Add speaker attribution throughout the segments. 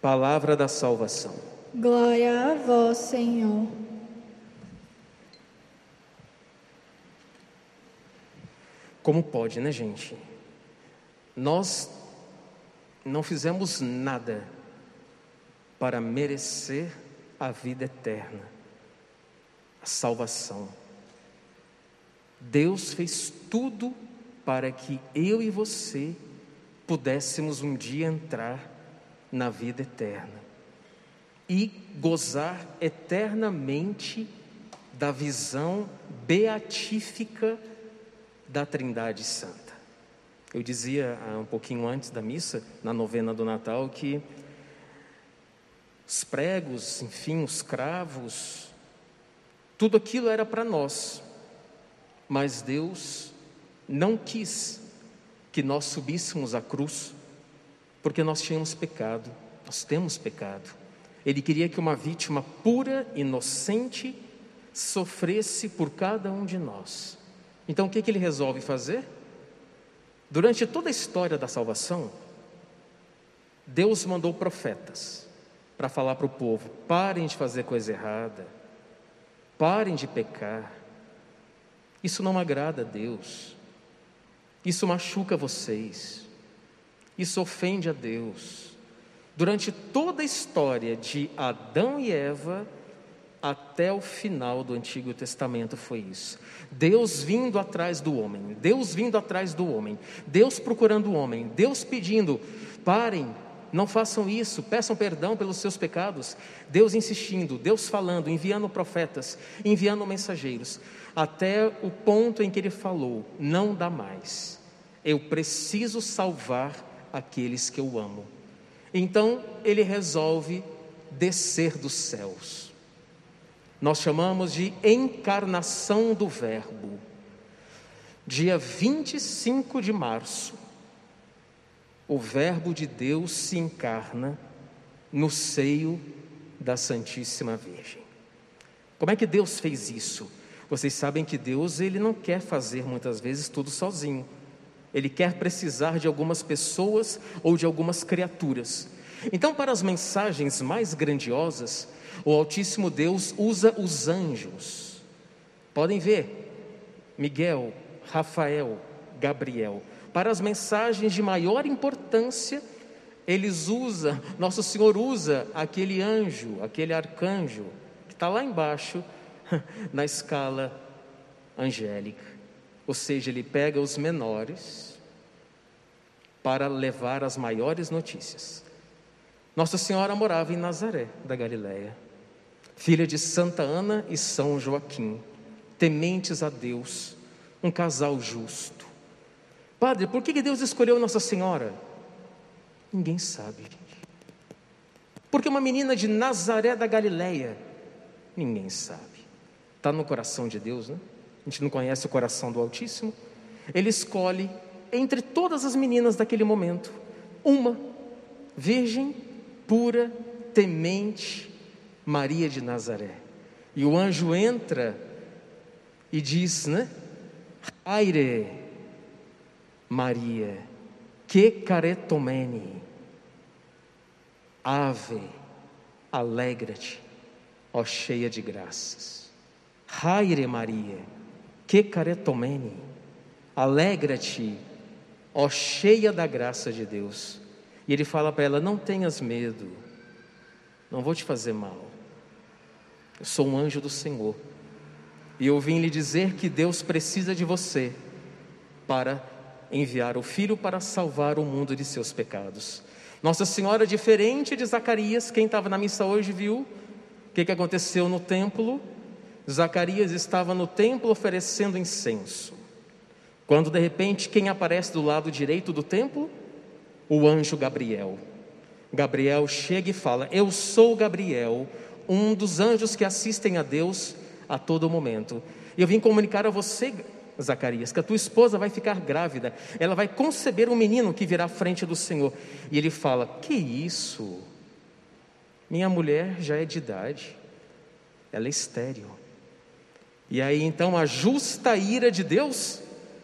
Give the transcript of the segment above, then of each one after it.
Speaker 1: Palavra da salvação.
Speaker 2: Glória a vós, Senhor.
Speaker 1: Como pode, né, gente? Nós não fizemos nada para merecer a vida eterna, a salvação. Deus fez tudo para que eu e você pudéssemos um dia entrar na vida eterna e gozar eternamente da visão beatífica da Trindade Santa. Eu dizia um pouquinho antes da missa, na novena do Natal, que os pregos, enfim, os cravos, tudo aquilo era para nós, mas Deus não quis que nós subíssemos a cruz, porque nós tínhamos pecado, nós temos pecado. Ele queria que uma vítima pura, inocente, sofresse por cada um de nós. Então o que, que ele resolve fazer? Durante toda a história da salvação, Deus mandou profetas para falar para o povo: parem de fazer coisa errada, parem de pecar. Isso não agrada a Deus. Isso machuca vocês. Isso ofende a Deus. Durante toda a história de Adão e Eva, até o final do Antigo Testamento foi isso. Deus vindo atrás do homem, Deus vindo atrás do homem, Deus procurando o homem, Deus pedindo: parem, não façam isso, peçam perdão pelos seus pecados. Deus insistindo, Deus falando, enviando profetas, enviando mensageiros até o ponto em que ele falou: não dá mais, eu preciso salvar aqueles que eu amo. Então ele resolve descer dos céus. Nós chamamos de encarnação do Verbo. Dia 25 de março, o Verbo de Deus se encarna no seio da Santíssima Virgem. Como é que Deus fez isso? Vocês sabem que Deus ele não quer fazer muitas vezes tudo sozinho. Ele quer precisar de algumas pessoas ou de algumas criaturas. Então, para as mensagens mais grandiosas, O Altíssimo Deus usa os anjos. Podem ver, Miguel, Rafael, Gabriel, para as mensagens de maior importância, eles usam, Nosso Senhor usa aquele anjo, aquele arcanjo, que está lá embaixo, na escala angélica. Ou seja, ele pega os menores para levar as maiores notícias. Nossa Senhora morava em Nazaré, da Galiléia, filha de Santa Ana e São Joaquim, tementes a Deus, um casal justo. Padre, por que Deus escolheu Nossa Senhora? Ninguém sabe. Porque uma menina de Nazaré da Galiléia, ninguém sabe. Está no coração de Deus, né? A gente não conhece o coração do Altíssimo. Ele escolhe entre todas as meninas daquele momento, uma, virgem, pura, temente, Maria de Nazaré. E o anjo entra e diz, né? Aire, Maria, que caretomene, ave, alegra-te, ó cheia de graças. Aire, Maria, que caretomene, alegra-te, ó cheia da graça de Deus. E ele fala para ela: Não tenhas medo, não vou te fazer mal. Eu sou um anjo do Senhor. E eu vim lhe dizer que Deus precisa de você para enviar o Filho para salvar o mundo de seus pecados. Nossa Senhora, diferente de Zacarias, quem estava na missa hoje viu o que, que aconteceu no templo. Zacarias estava no templo oferecendo incenso. Quando de repente quem aparece do lado direito do templo? O anjo Gabriel. Gabriel chega e fala: Eu sou Gabriel, um dos anjos que assistem a Deus a todo momento. E eu vim comunicar a você, Zacarias, que a tua esposa vai ficar grávida, ela vai conceber um menino que virá à frente do Senhor. E ele fala: Que isso? Minha mulher já é de idade, ela é estéril. E aí então a justa ira de Deus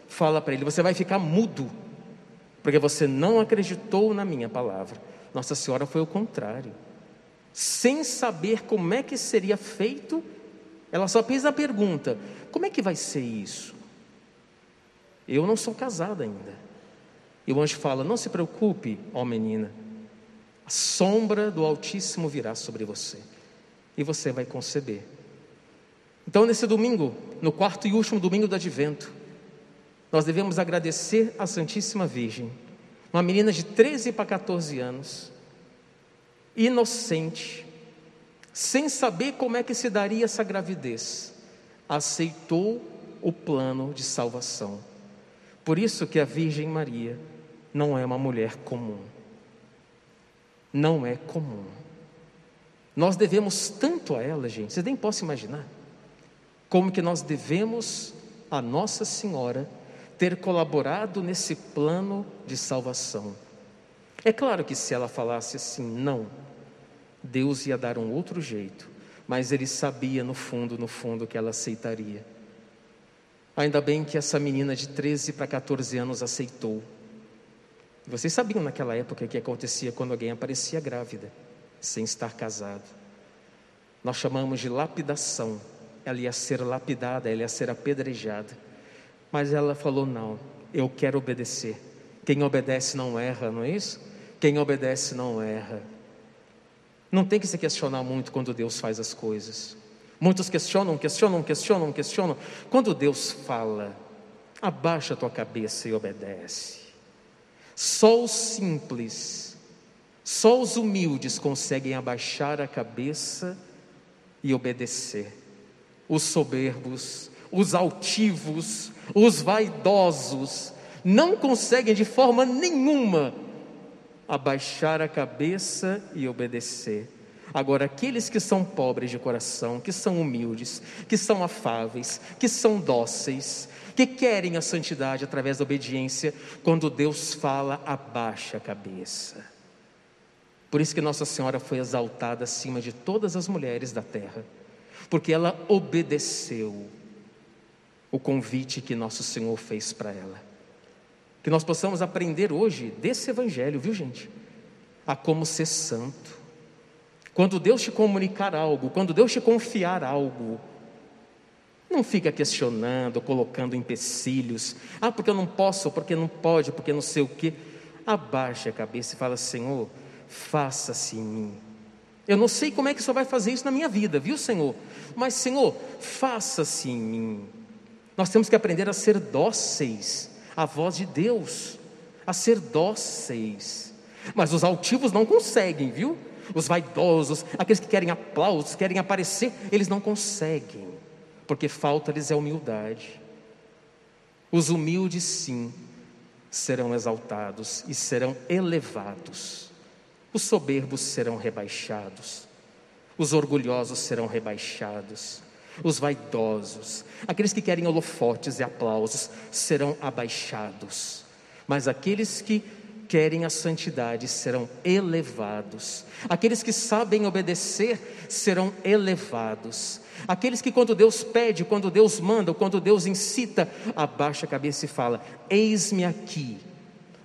Speaker 1: fala para ele: Você vai ficar mudo, porque você não acreditou na minha palavra. Nossa Senhora foi o contrário. Sem saber como é que seria feito, ela só fez a pergunta: Como é que vai ser isso? Eu não sou casada ainda. E o anjo fala: Não se preocupe, ó menina, a sombra do Altíssimo virá sobre você e você vai conceber. Então, nesse domingo, no quarto e último domingo do advento, nós devemos agradecer à Santíssima Virgem, uma menina de 13 para 14 anos, inocente, sem saber como é que se daria essa gravidez, aceitou o plano de salvação. Por isso que a Virgem Maria não é uma mulher comum. Não é comum. Nós devemos tanto a ela, gente, vocês nem possam imaginar, como que nós devemos a Nossa Senhora ter colaborado nesse plano de salvação. É claro que se ela falasse assim, não, Deus ia dar um outro jeito, mas ele sabia no fundo, no fundo, que ela aceitaria. Ainda bem que essa menina de 13 para 14 anos aceitou. Vocês sabiam naquela época o que acontecia quando alguém aparecia grávida, sem estar casado. Nós chamamos de lapidação. Ela ia ser lapidada, ela ia ser apedrejada. Mas ela falou: não, eu quero obedecer. Quem obedece não erra, não é isso? Quem obedece não erra. Não tem que se questionar muito quando Deus faz as coisas. Muitos questionam, questionam, questionam, questionam. Quando Deus fala, abaixa a tua cabeça e obedece. Só os simples, só os humildes conseguem abaixar a cabeça e obedecer. Os soberbos, os altivos, os vaidosos, não conseguem de forma nenhuma abaixar a cabeça e obedecer. Agora, aqueles que são pobres de coração, que são humildes, que são afáveis, que são dóceis, que querem a santidade através da obediência, quando Deus fala, abaixa a cabeça. Por isso que Nossa Senhora foi exaltada acima de todas as mulheres da terra, porque ela obedeceu o convite que nosso Senhor fez para ela. Que nós possamos aprender hoje desse Evangelho, viu gente? A como ser santo, Quando Deus te comunicar algo, quando Deus te confiar algo, não fica questionando, colocando empecilhos. Ah, porque eu não posso, porque não pode, porque não sei o quê. Abaixa a cabeça e fala: Senhor, faça-se em mim. Eu não sei como é que o Senhor vai fazer isso na minha vida, viu, Senhor? Mas, Senhor, faça-se em mim. Nós temos que aprender a ser dóceis à voz de Deus, a ser dóceis. Mas os altivos não conseguem, viu? Os vaidosos, aqueles que querem aplausos, querem aparecer, eles não conseguem porque falta-lhes a humildade. Os humildes, sim, serão exaltados e serão elevados. Os soberbos serão rebaixados. Os orgulhosos serão rebaixados. Os vaidosos, aqueles que querem holofotes e aplausos, serão abaixados. Mas aqueles que querem a santidade serão elevados. Aqueles que sabem obedecer serão elevados. Aqueles que, quando Deus pede, quando Deus manda, quando Deus incita, abaixa a cabeça e fala: Eis-me aqui,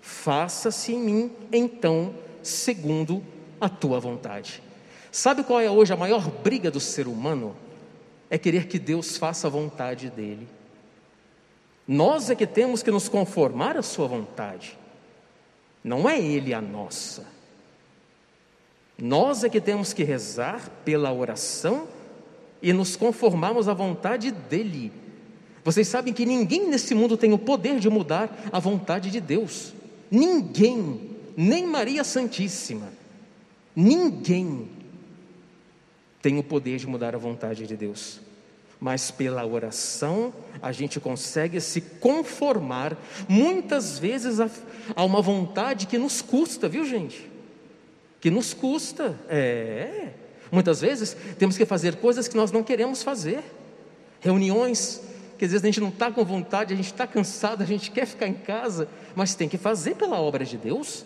Speaker 1: faça-se em mim, então, segundo a tua vontade. Sabe qual é hoje a maior briga do ser humano? É querer que Deus faça a vontade dele. Nós é que temos que nos conformar à sua vontade, não é ele a nossa. Nós é que temos que rezar pela oração e nos conformarmos à vontade dEle. Vocês sabem que ninguém nesse mundo tem o poder de mudar a vontade de Deus. Ninguém, nem Maria Santíssima, ninguém tem o poder de mudar a vontade de Deus. Mas pela oração a gente consegue se conformar, muitas vezes, a, a uma vontade que nos custa, viu gente? Que nos custa, é. Muitas vezes temos que fazer coisas que nós não queremos fazer. Reuniões que às vezes a gente não está com vontade, a gente está cansado, a gente quer ficar em casa, mas tem que fazer pela obra de Deus.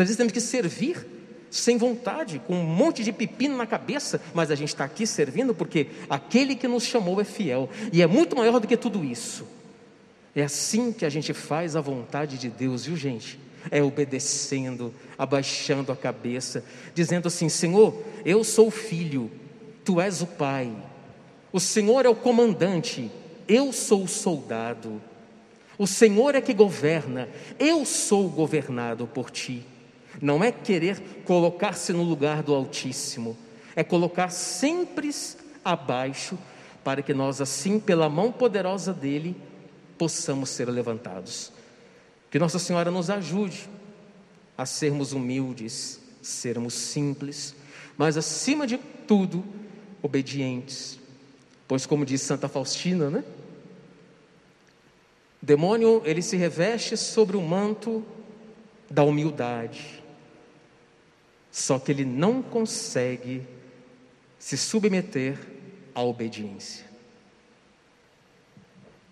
Speaker 1: Muitas vezes temos que servir sem vontade, com um monte de pepino na cabeça, mas a gente está aqui servindo porque aquele que nos chamou é fiel e é muito maior do que tudo isso. É assim que a gente faz a vontade de Deus, viu gente? é obedecendo, abaixando a cabeça, dizendo assim: Senhor, eu sou o filho, tu és o pai, o Senhor é o comandante, eu sou o soldado, o Senhor é que governa, eu sou governado por ti. Não é querer colocar-se no lugar do Altíssimo, é colocar sempre abaixo, para que nós, assim, pela mão poderosa dele, possamos ser levantados. Que Nossa Senhora nos ajude a sermos humildes, sermos simples, mas acima de tudo, obedientes. Pois como diz Santa Faustina, né? O demônio, ele se reveste sobre o manto da humildade. Só que ele não consegue se submeter à obediência.